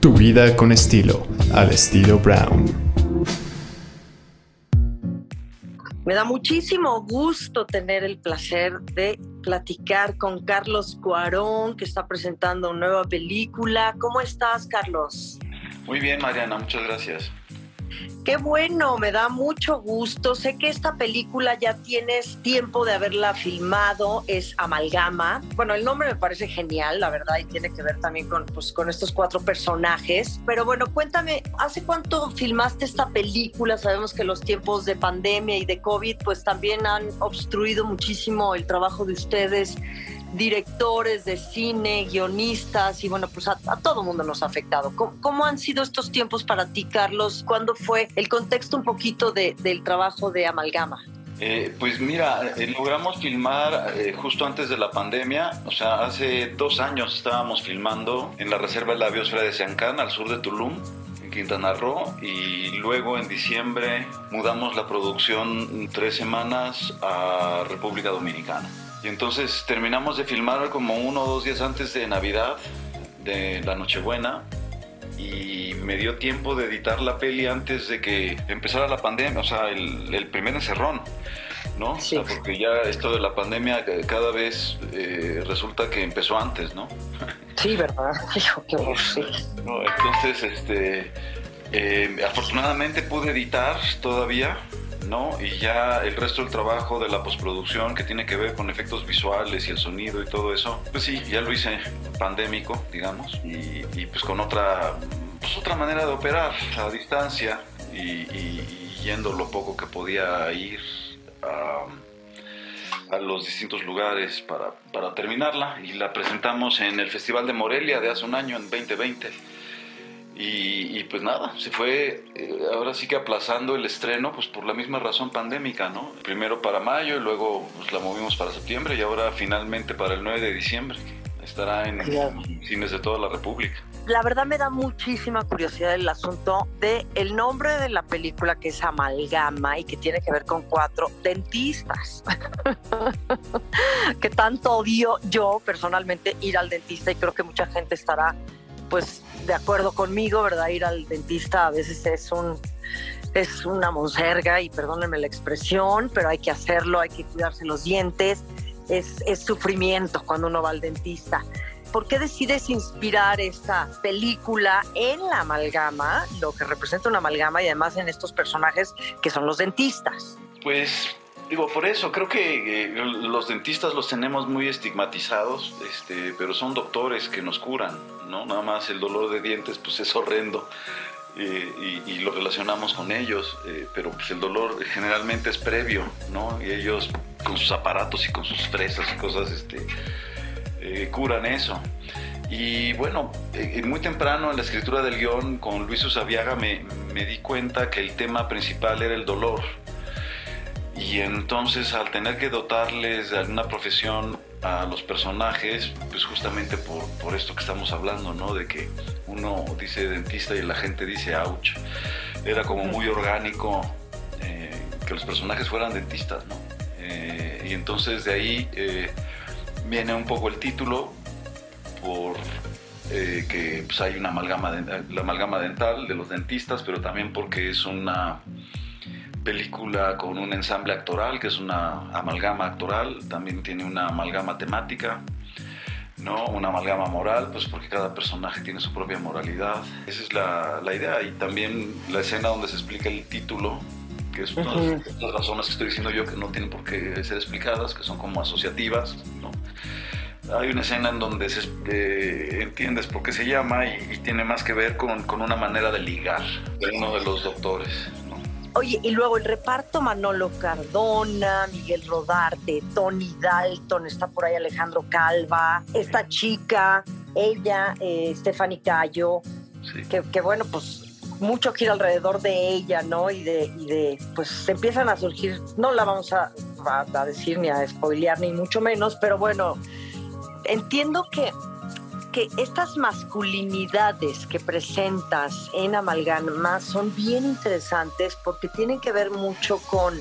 Tu vida con estilo, al estilo Brown. Me da muchísimo gusto tener el placer de platicar con Carlos Cuarón, que está presentando una nueva película. ¿Cómo estás, Carlos? Muy bien, Mariana, muchas gracias. Qué bueno, me da mucho gusto. Sé que esta película ya tienes tiempo de haberla filmado, es Amalgama. Bueno, el nombre me parece genial, la verdad, y tiene que ver también con, pues, con estos cuatro personajes. Pero bueno, cuéntame, ¿hace cuánto filmaste esta película? Sabemos que los tiempos de pandemia y de COVID pues también han obstruido muchísimo el trabajo de ustedes directores de cine, guionistas y bueno, pues a, todo mundo nos ha afectado. ¿Cómo, han sido estos tiempos para ti, Carlos? ¿Cuándo fue el contexto un poquito del trabajo de Amalgama? Eh, pues mira, eh, logramos filmar eh, justo antes de la pandemia, o sea, hace dos años estábamos filmando en la Reserva de la Biosfera de Siancán, al sur de Tulum, en Quintana Roo, y luego en diciembre mudamos la producción tres semanas a República Dominicana. Y entonces terminamos de filmar como uno o dos días antes de Navidad, de la Nochebuena, y me dio tiempo de editar la peli antes de que empezara la pandemia, o sea, el, primer encerrón, ¿no? Sí. porque ya esto de la pandemia cada vez eh, resulta que empezó antes, ¿no? Sí, ¿verdad? Qué sí. entonces, este, eh, afortunadamente pude editar todavía ¿no? Y ya el resto del trabajo de la postproducción que tiene que ver con efectos visuales y el sonido y todo eso, pues sí, ya lo hice pandémico, digamos, y, pues con otra, pues otra manera de operar a distancia y, yendo lo poco que podía ir a, a los distintos lugares para, para terminarla y la presentamos en el Festival de Morelia de hace un año, en 2020 y, pues nada, se fue eh, ahora sí que aplazando el estreno, pues por la misma razón pandémica, ¿no? Primero para mayo y luego pues la movimos para septiembre y ahora finalmente para el 9 de diciembre. Estará en cines de toda la República. La verdad me da muchísima curiosidad el asunto de el nombre de la película que es Amalgama y que tiene que ver con cuatro dentistas. que tanto odio yo personalmente ir al dentista y creo que mucha gente estará pues de acuerdo conmigo, ¿verdad? Ir al dentista a veces es un es una monserga y perdónenme la expresión, pero hay que hacerlo, hay que cuidarse los dientes, es, es sufrimiento cuando uno va al dentista. ¿Por qué decides inspirar esta película en la amalgama, lo que representa una amalgama y además en estos personajes que son los dentistas? Pues Digo, por eso creo que eh, los dentistas los tenemos muy estigmatizados, este, pero son doctores que nos curan, ¿no? Nada más el dolor de dientes pues es horrendo eh, y, lo relacionamos con ellos, eh, pero pues el dolor generalmente es previo, ¿no? Y ellos con sus aparatos y con sus fresas y cosas, este, curan eso. Y bueno, muy temprano en la escritura del guion con Luis Usabiaga me, me di cuenta que el tema principal era el dolor y entonces al tener que dotarles de alguna profesión a los personajes, pues justamente por, por, esto que estamos hablando, ¿no? De que uno dice dentista y la gente dice ouch. Era como muy orgánico eh, que los personajes fueran dentistas, ¿no? Eh, y entonces de ahí eh, viene un poco el título por que pues, hay una amalgama, la amalgama dental de los dentistas, pero también porque es una película con un ensamble actoral, que es una amalgama actoral, también tiene una amalgama temática, ¿no? Una amalgama moral, pues porque cada personaje tiene su propia moralidad. Esa es la, la idea. Y también la escena donde se explica el título, que es una de las razones que estoy diciendo yo que no tienen por qué ser explicadas, que son como asociativas, ¿no? Hay una escena en donde se, eh, entiendes por qué se llama y, y, tiene más que ver con, con una manera de ligar de uno de los doctores. Oye, y luego el reparto Manolo Cardona, Miguel Rodarte, Tony Dalton, está por ahí Alejandro Calva, esta chica, ella, eh, Stephanie Cayo, que, bueno, pues mucho gira alrededor de ella, ¿no? Y de, y de, pues empiezan a surgir, no la vamos a, a decir ni a spoilear ni mucho menos, pero bueno, entiendo que estas masculinidades que presentas en Amalgama son bien interesantes porque tienen que ver mucho con,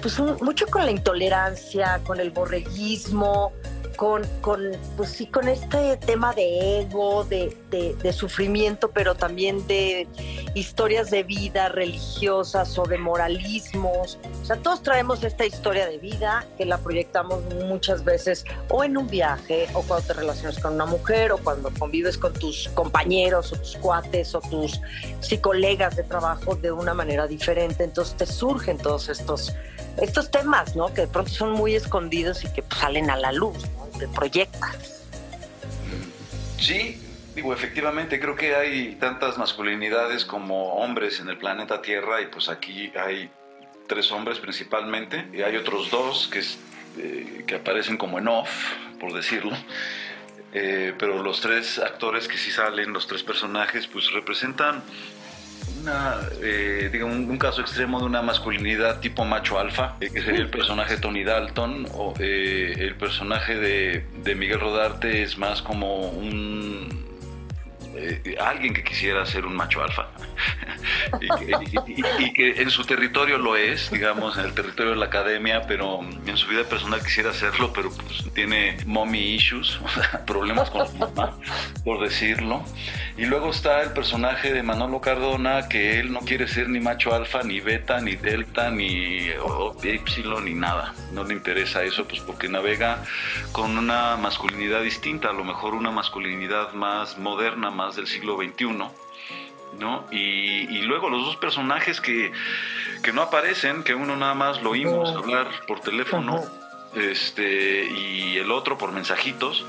pues mucho con la intolerancia, con el borreguismo, con, con, pues sí, con este tema de ego, de, de, sufrimiento, pero también de historias de vida religiosas o de moralismos. O sea, todos traemos esta historia de vida que la proyectamos muchas veces o en un viaje, o cuando te relacionas con una mujer, o cuando convives con tus compañeros, o tus cuates, o tus sí, de trabajo de una manera diferente. Entonces te surgen todos estos, estos temas, ¿no? Que de pronto son muy escondidos y que pues, salen a la luz, ¿no? Sí, digo, efectivamente, creo que hay tantas masculinidades como hombres en el planeta Tierra y pues aquí hay tres hombres principalmente y hay otros dos que, eh, que aparecen como en off, por decirlo. Eh, pero los tres actores que sí salen, los tres personajes, pues representan eh, un, caso extremo de una masculinidad tipo macho alfa, eh, que sería el personaje Tony Dalton, o eh, el personaje de, de Miguel Rodarte es más como un eh, alguien que quisiera ser un macho alfa y, que en su territorio lo es, digamos, en el territorio de la academia, pero en su vida personal quisiera hacerlo, pero pues tiene mommy issues, problemas con su mamá, por decirlo. Y luego está el personaje de Manolo Cardona, que él no quiere ser ni macho alfa, ni beta, ni delta, ni epsilon, ni nada. No le interesa eso, pues porque navega con una masculinidad distinta, a lo mejor una masculinidad más moderna, más del siglo XXI, ¿no? Y, luego los dos personajes que, no aparecen, que uno nada más lo oímos hablar por teléfono, este, y el otro por mensajitos,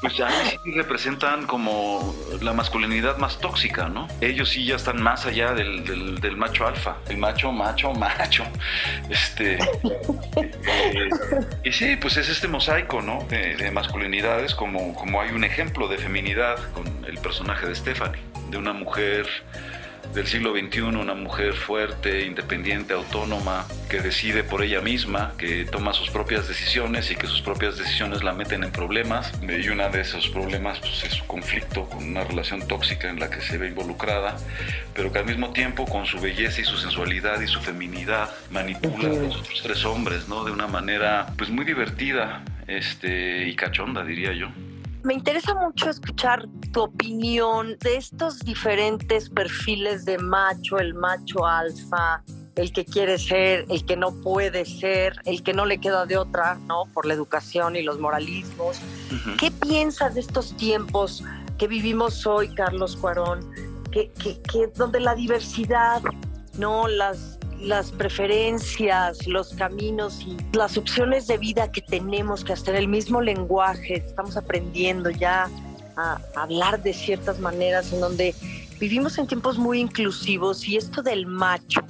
pues a mí sí representan como la masculinidad más tóxica, ¿no? Ellos sí ya están más allá del, macho alfa, el macho, macho, macho. Este, eh, y sí, pues es este mosaico, ¿no? De, masculinidades, como, como hay un ejemplo de feminidad con el personaje de Stephanie, de una mujer del siglo XXI, una mujer fuerte, independiente, autónoma, que decide por ella misma, que toma sus propias decisiones y que sus propias decisiones la meten en problemas. Y uno de esos problemas pues, es su conflicto con una relación tóxica en la que se ve involucrada, pero que al mismo tiempo con su belleza y su sensualidad y su feminidad manipula a los otros tres hombres, ¿no? De una manera pues muy divertida este, y cachonda, diría yo. Me interesa mucho escuchar tu opinión de estos diferentes perfiles de macho, el macho alfa, el que quiere ser, el que no puede ser, el que no le queda de otra, ¿no? Por la educación y los moralismos. ¿Qué piensas de estos tiempos que vivimos hoy, Carlos Cuarón? Que, que, donde la diversidad, ¿no? Las las preferencias, los caminos y las opciones de vida que tenemos, que hasta en el mismo lenguaje estamos aprendiendo ya a hablar de ciertas maneras en donde vivimos en tiempos muy inclusivos y esto del macho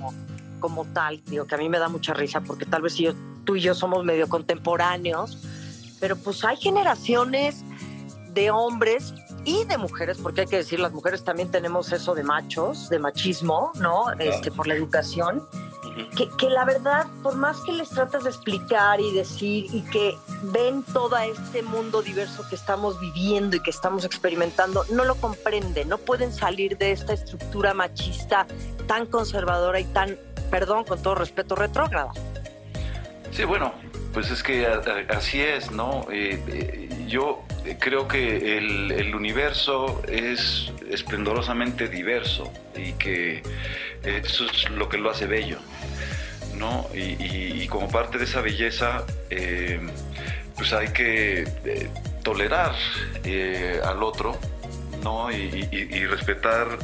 como tal, digo que a mí me da mucha risa porque tal vez yo, tú y yo somos medio contemporáneos, pero pues hay generaciones de hombres y de mujeres, porque hay que decir, las mujeres también tenemos eso de machos, de machismo, ¿no? Este, por la educación. Que, que, la verdad, por más que les tratas de explicar y decir y que ven todo este mundo diverso que estamos viviendo y que estamos experimentando, no lo comprenden, no pueden salir de esta estructura machista tan conservadora y tan, perdón, con todo respeto, retrógrada. Sí, bueno, pues es que así es, ¿no? Eh, eh, yo creo que el, universo es esplendorosamente diverso y que eso es lo que lo hace bello, ¿no? Y, como parte de esa belleza, eh, pues hay que eh, tolerar eh, al otro, ¿no? Y, respetar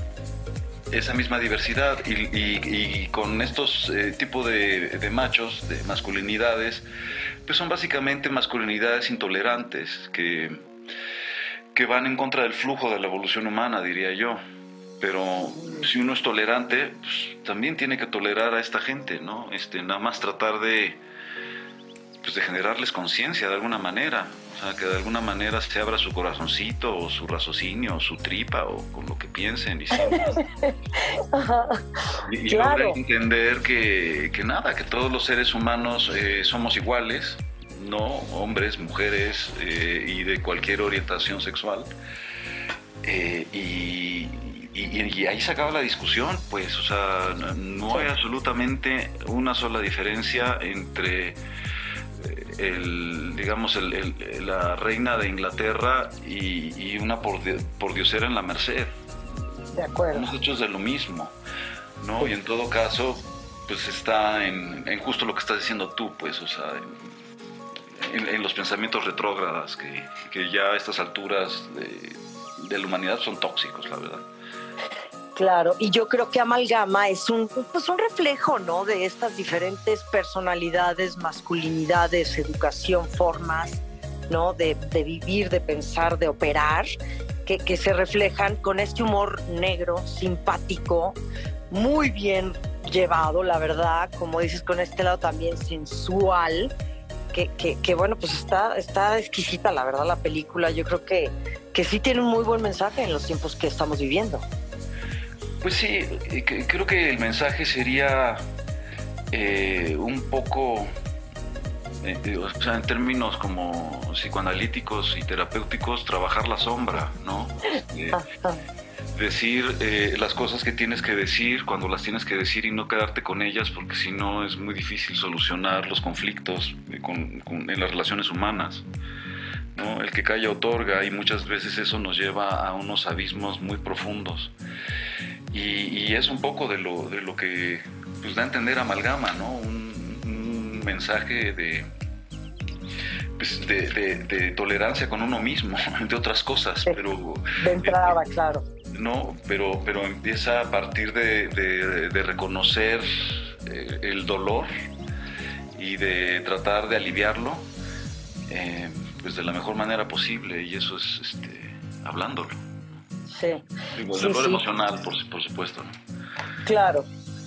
esa misma diversidad y, con estos tipos de, de machos, de masculinidades, pues son básicamente masculinidades intolerantes que, que van en contra del flujo de la evolución humana, diría yo. Pero si uno es tolerante, pues, también tiene que tolerar a esta gente, ¿no? Este, nada más tratar de, pues, de generarles conciencia de alguna manera. O sea, que de alguna manera se abra su corazoncito o su raciocinio o su tripa o con lo que piensen y, y, claro. entender que, que, nada, que todos los seres humanos eh, somos iguales, no hombres, mujeres eh, y de cualquier orientación sexual. Eh, y, ahí se acaba la discusión, pues, o sea, no, hay absolutamente una sola diferencia entre, el, digamos, el, la reina de Inglaterra y, una por, por diosera en la Merced. De acuerdo. Somos hechos de lo mismo, ¿no? Y en todo caso, pues está en, justo lo que estás diciendo tú, pues, o sea, en, los pensamientos retrógradas que, que, ya a estas alturas de, de la humanidad son tóxicos, la verdad. Claro, y yo creo que Amalgama es un, pues un reflejo, ¿no? De estas diferentes personalidades, masculinidades, educación, formas, ¿no? De, vivir, de pensar, de operar, que, que, se reflejan con este humor negro, simpático, muy bien llevado, la verdad, como dices, con este lado también sensual, que, que, que, bueno, pues está, está exquisita, la verdad, la película. Yo creo que, que sí tiene un muy buen mensaje en los tiempos que estamos viviendo. Pues sí, creo que el mensaje sería eh, un poco, eh, o sea, en términos como psicoanalíticos y terapéuticos, trabajar la sombra, ¿no? Este, decir eh, las cosas que tienes que decir cuando las tienes que decir y no quedarte con ellas, porque si no es muy difícil solucionar los conflictos en las relaciones humanas. ¿no? El que calla otorga y muchas veces eso nos lleva a unos abismos muy profundos. Y, es un poco de lo, de lo que pues, da a entender Amalgama, ¿no? Un, mensaje pues, de, de, tolerancia con uno mismo, entre otras cosas, pero... De entrada, claro. No, pero, pero empieza a partir de, reconocer eh, el dolor y de tratar de aliviarlo eh, pues de la mejor manera posible y eso es este, hablándolo. Sí. el emocional, por, supuesto. Claro,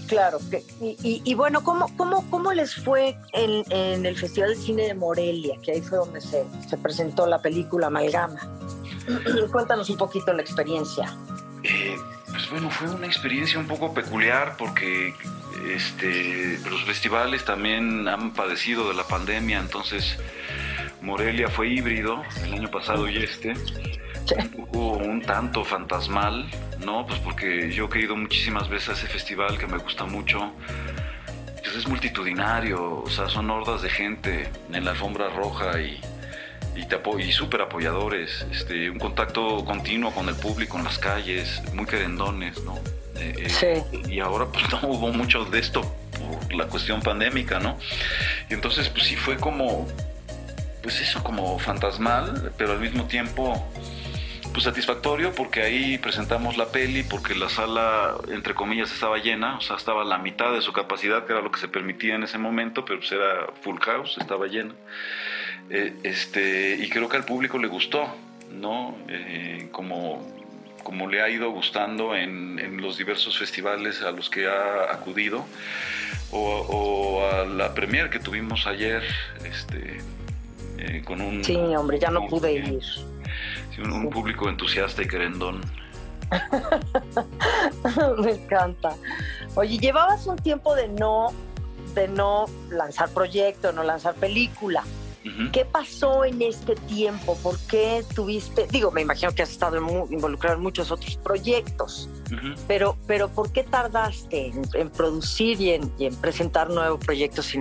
claro. Y, bueno, ¿cómo, cómo, ¿cómo les fue en, el Festival de Cine de Morelia? Que ahí fue donde se, presentó la película Amalgama. Cuéntanos un poquito la experiencia. Eh, pues bueno, fue una experiencia un poco peculiar porque este, los festivales también han padecido de la pandemia, entonces Morelia fue híbrido el año pasado y este un poco un tanto fantasmal, ¿no? Pues porque yo he ido muchísimas veces a ese festival que me gusta mucho. Pues es multitudinario, o sea, son hordas de gente en la alfombra roja y, y, y súper apoyadores, este, un contacto continuo con el público en las calles, muy querendones, ¿no? Eh, eh, sí. Y ahora pues no hubo mucho de esto por la cuestión pandémica, ¿no? Y entonces pues sí fue como, pues eso, como fantasmal, pero al mismo tiempo pues satisfactorio porque ahí presentamos la peli, porque la sala, entre comillas, estaba llena, o sea, estaba la mitad de su capacidad, que era lo que se permitía en ese momento, pero pues era full house, estaba llena. Eh, este, y creo que al público le gustó, ¿no? Eh, como, como le ha ido gustando en, en, los diversos festivales a los que ha acudido, o, a la premier que tuvimos ayer, este, eh, con un... Sí, hombre, ya no pude ir un, público entusiasta y querendón. Me encanta. Oye, llevabas un tiempo de no, de no lanzar proyecto, no lanzar película. ¿Qué pasó en este tiempo? ¿Por qué tuviste, digo, me imagino que has estado involucrado en muchos otros proyectos, pero, pero ¿por qué tardaste en, producir y en, y en presentar nuevos proyectos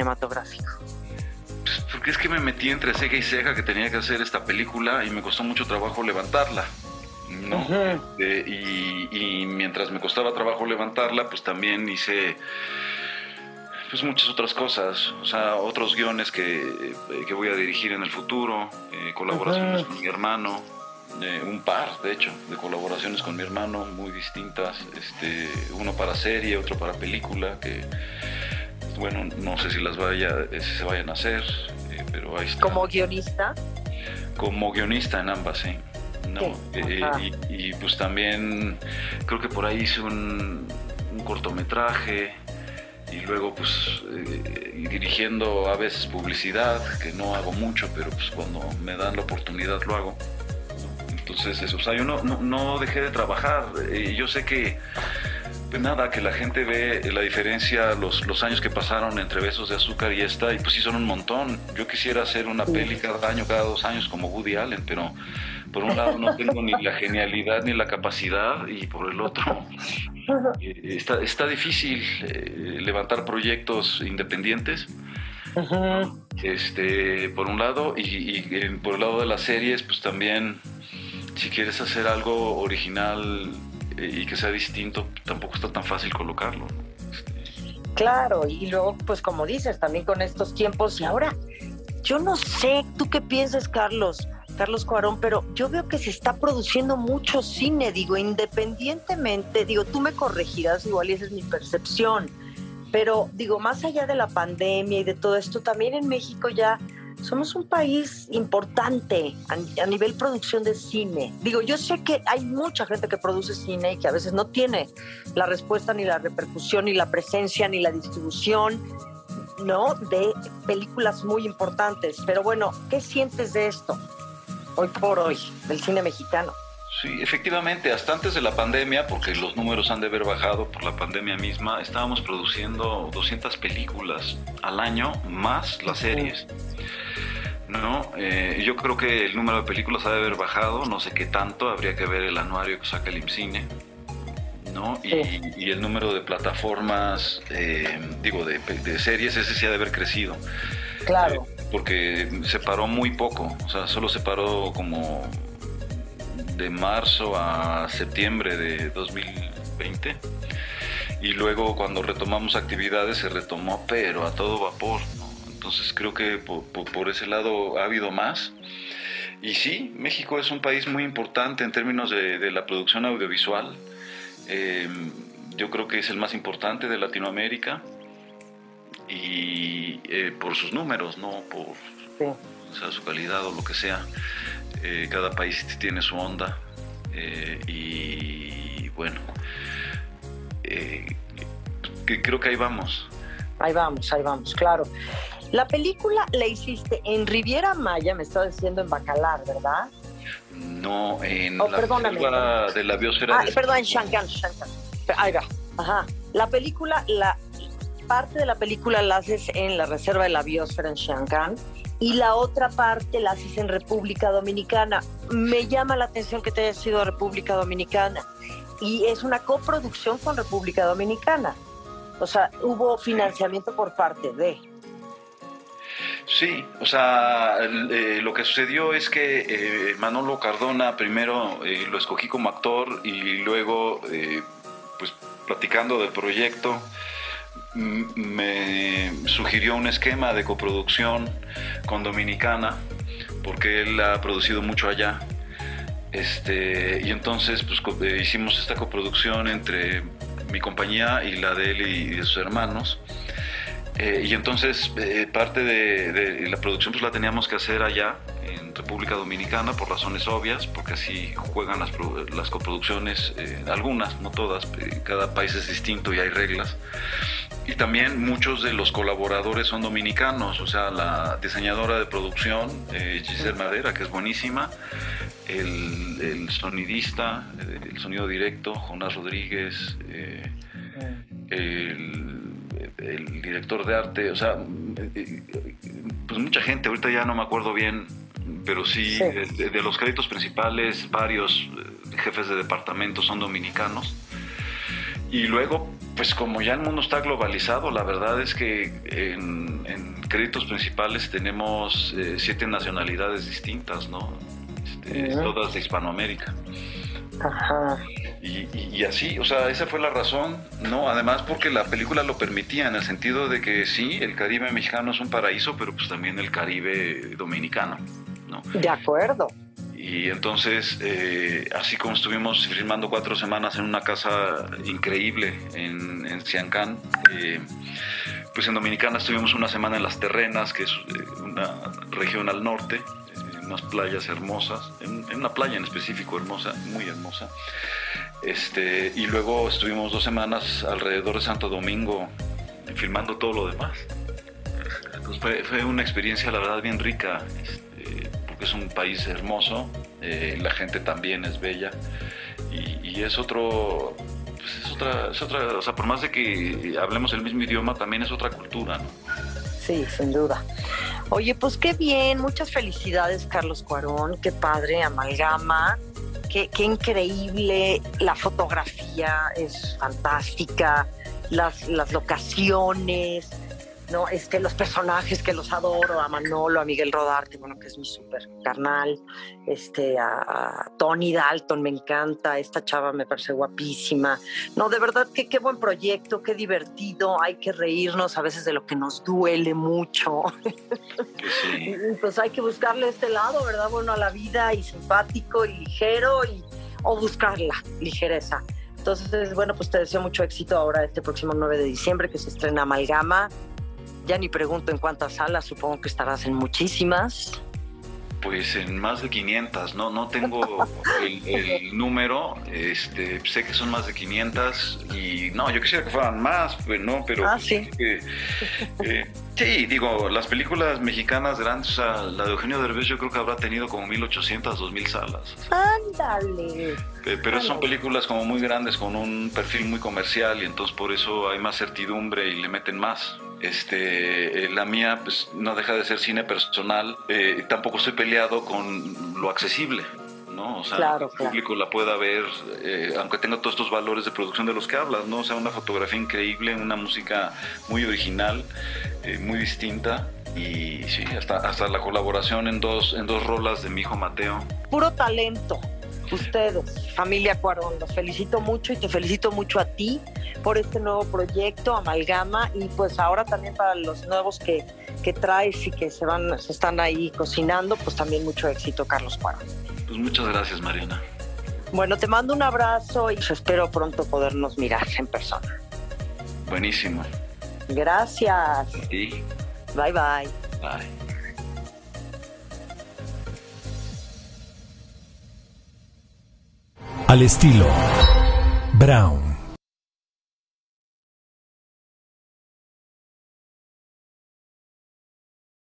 cinematográficos? porque es que me metí entre ceja y ceja que tenía que hacer esta película y me costó mucho trabajo levantarla. ¿no? Este, y, mientras me costaba trabajo levantarla, pues también hice pues muchas otras cosas, o sea, otros guiones que, que voy a dirigir en el futuro, eh, colaboraciones con mi hermano, eh, un par, de hecho, de colaboraciones con mi hermano muy distintas, este, uno para serie, otro para película, que bueno, no sé si las vaya, si se vayan a hacer, eh, pero ahí está. ¿Como guionista? Como guionista en ambas, sí. No, eh, y, pues también creo que por ahí hice un, cortometraje y luego pues eh, dirigiendo a veces publicidad, que no hago mucho, pero pues cuando me dan la oportunidad lo hago. Entonces, eso, o sea, yo no, no, no dejé de trabajar. yo sé que pues nada, que la gente ve la diferencia, los, los años que pasaron entre Besos de Azúcar y esta, y pues sí son un montón. Yo quisiera hacer una peli cada año, cada dos años como Woody Allen, pero por un lado no tengo ni la genialidad ni la capacidad, y por el otro eh, está, está difícil eh, levantar proyectos independientes. Este, por un lado, y, por el lado de las series, pues también, si quieres hacer algo original y que sea distinto, tampoco está tan fácil colocarlo. Claro, y luego, pues como dices, también con estos tiempos, y ahora, yo no sé, ¿tú qué piensas, Carlos? Carlos Cuarón, pero yo veo que se está produciendo mucho cine, digo, independientemente, digo, tú me corregirás, igual y esa es mi percepción, pero digo, más allá de la pandemia y de todo esto, también en México ya somos un país importante a, nivel producción de cine. Digo, yo sé que hay mucha gente que produce cine y que a veces no tiene la respuesta ni la repercusión ni la presencia ni la distribución, ¿no? De películas muy importantes. Pero bueno, ¿qué sientes de esto? hoy por hoy del cine mexicano. Sí, efectivamente, hasta antes de la pandemia, porque los números han de haber bajado por la pandemia misma, estábamos produciendo 200 películas al año, más las series. No, eh, yo creo que el número de películas ha de haber bajado, no sé qué tanto, habría que ver el anuario que saca el IMCINE. ¿no? Y, el número de plataformas, eh, digo, de, de, series, ese sí ha de haber crecido. Claro. Eh, porque se paró muy poco, o sea, solo se paró como de marzo a septiembre de 2020 y luego cuando retomamos actividades se retomó pero a todo vapor, entonces creo que por, ese lado ha habido más. Y sí, México es un país muy importante en términos de, la producción audiovisual. Em, yo creo que es el más importante de Latinoamérica y eh, por sus números, no por su calidad o lo que sea. Eh, cada país tiene su onda eh, y bueno, que creo que ahí vamos. Ahí vamos, ahí vamos, claro. La película la hiciste en Riviera Maya, me estaba diciendo en Bacalar, ¿verdad? No, en oh, la de la biosfera. Ah, perdón, en Shankan, Shankan. Ahí va. Ajá. La película, la, parte de la película la haces en la Reserva de la Biosfera en Shanghái y la otra parte la haces en República Dominicana. Me llama la atención que te haya sido República Dominicana y es una coproducción con República Dominicana. O sea, hubo financiamiento por parte de... Sí, o sea, eh, lo que sucedió es que eh, Manolo Cardona primero eh, lo escogí como actor y luego, pues platicando del proyecto, me sugirió un esquema de coproducción con Dominicana, porque él ha producido mucho allá. Este, y entonces pues, eh, hicimos esta coproducción entre mi compañía y la de él y de sus hermanos. Eh, y entonces eh, parte de, la producción pues la teníamos que hacer allá, en República Dominicana, por razones obvias, porque así juegan las, las coproducciones, algunas, no todas, cada país es distinto y hay reglas. Y también muchos de los colaboradores son dominicanos, o sea, la diseñadora de producción, eh, Giselle Madera, que es buenísima, el, sonidista, el sonido directo, Jonás Rodríguez, eh, el, director de arte, o sea, pues mucha gente, ahorita ya no me acuerdo bien, pero sí, De, de, los créditos principales, varios eh, jefes de departamento son dominicanos. Y luego, pues como ya el mundo está globalizado, la verdad es que en, créditos principales tenemos eh, siete nacionalidades distintas, ¿no? Este, todas de Hispanoamérica. Ajá. Y, así, o sea, esa fue la razón, ¿no? Además porque la película lo permitía, en el sentido de que sí, el Caribe mexicano es un paraíso, pero pues también el Caribe dominicano, ¿no? De acuerdo. Y entonces, eh, así como estuvimos filmando cuatro semanas en una casa increíble en, en Ciancán, eh, pues en Dominicana estuvimos una semana en Las Terrenas, que es eh, una región al norte, en unas playas hermosas, en, una playa en específico hermosa, muy hermosa. Este, y luego estuvimos dos semanas alrededor de Santo Domingo filmando todo lo demás. Entonces fue, una experiencia, la verdad, bien rica. Es un país hermoso, eh, la gente también es bella y, es otro, pues es otra, es otra, o sea, por más de que hablemos el mismo idioma, también es otra cultura, ¿no? Sí, sin duda. Oye, pues qué bien, muchas felicidades Carlos Cuarón, qué padre, amalgama, qué, qué increíble, la fotografía es fantástica, las, las locaciones, no, es que los personajes que los adoro, a Manolo, a Miguel Rodarte, bueno, que es mi súper carnal, este, a, Tony Dalton, me encanta, esta chava me parece guapísima. No, de verdad que qué buen proyecto, qué divertido, hay que reírnos a veces de lo que nos duele mucho. Sí. pues hay que buscarle este lado, ¿verdad? Bueno, a la vida y simpático y ligero y, o buscarla, ligereza. Entonces, bueno, pues te deseo mucho éxito ahora este próximo 9 de diciembre que se estrena Amalgama ya ni pregunto en cuántas salas, supongo que estarás en muchísimas. Pues en más de 500, no, no tengo el, número, este, sé que son más de 500 y no, yo quisiera que fueran más, pues no, pero... Ah, pues, sí. Eh, sí, digo, las películas mexicanas grandes, o sea, la de Eugenio Derbez yo creo que habrá tenido como 1800, 2000 salas. Ándale. Pero son películas como muy grandes, con un perfil muy comercial y entonces por eso hay más certidumbre y le meten más. Este, eh, la mía pues no deja de ser cine personal, eh, tampoco estoy peleado con lo accesible. ¿no? O sea, el público la pueda ver, eh, aunque tenga todos estos valores de producción de los que hablas, ¿no? O sea, una fotografía increíble, una música muy original, muy distinta. Y sí, hasta, hasta la colaboración en dos, en dos rolas de mi hijo Mateo. Puro talento ustedes, familia Cuarón, los felicito mucho y te felicito mucho a ti por este nuevo proyecto, Amalgama, y pues ahora también para los nuevos que, que traes y que se van, se están ahí cocinando, pues también mucho éxito, Carlos Cuarón. Pues muchas gracias, Mariana. Bueno, te mando un abrazo y espero pronto podernos mirar en persona. Buenísimo. Gracias. Sí. Bye bye. Bye. Al estilo Brown.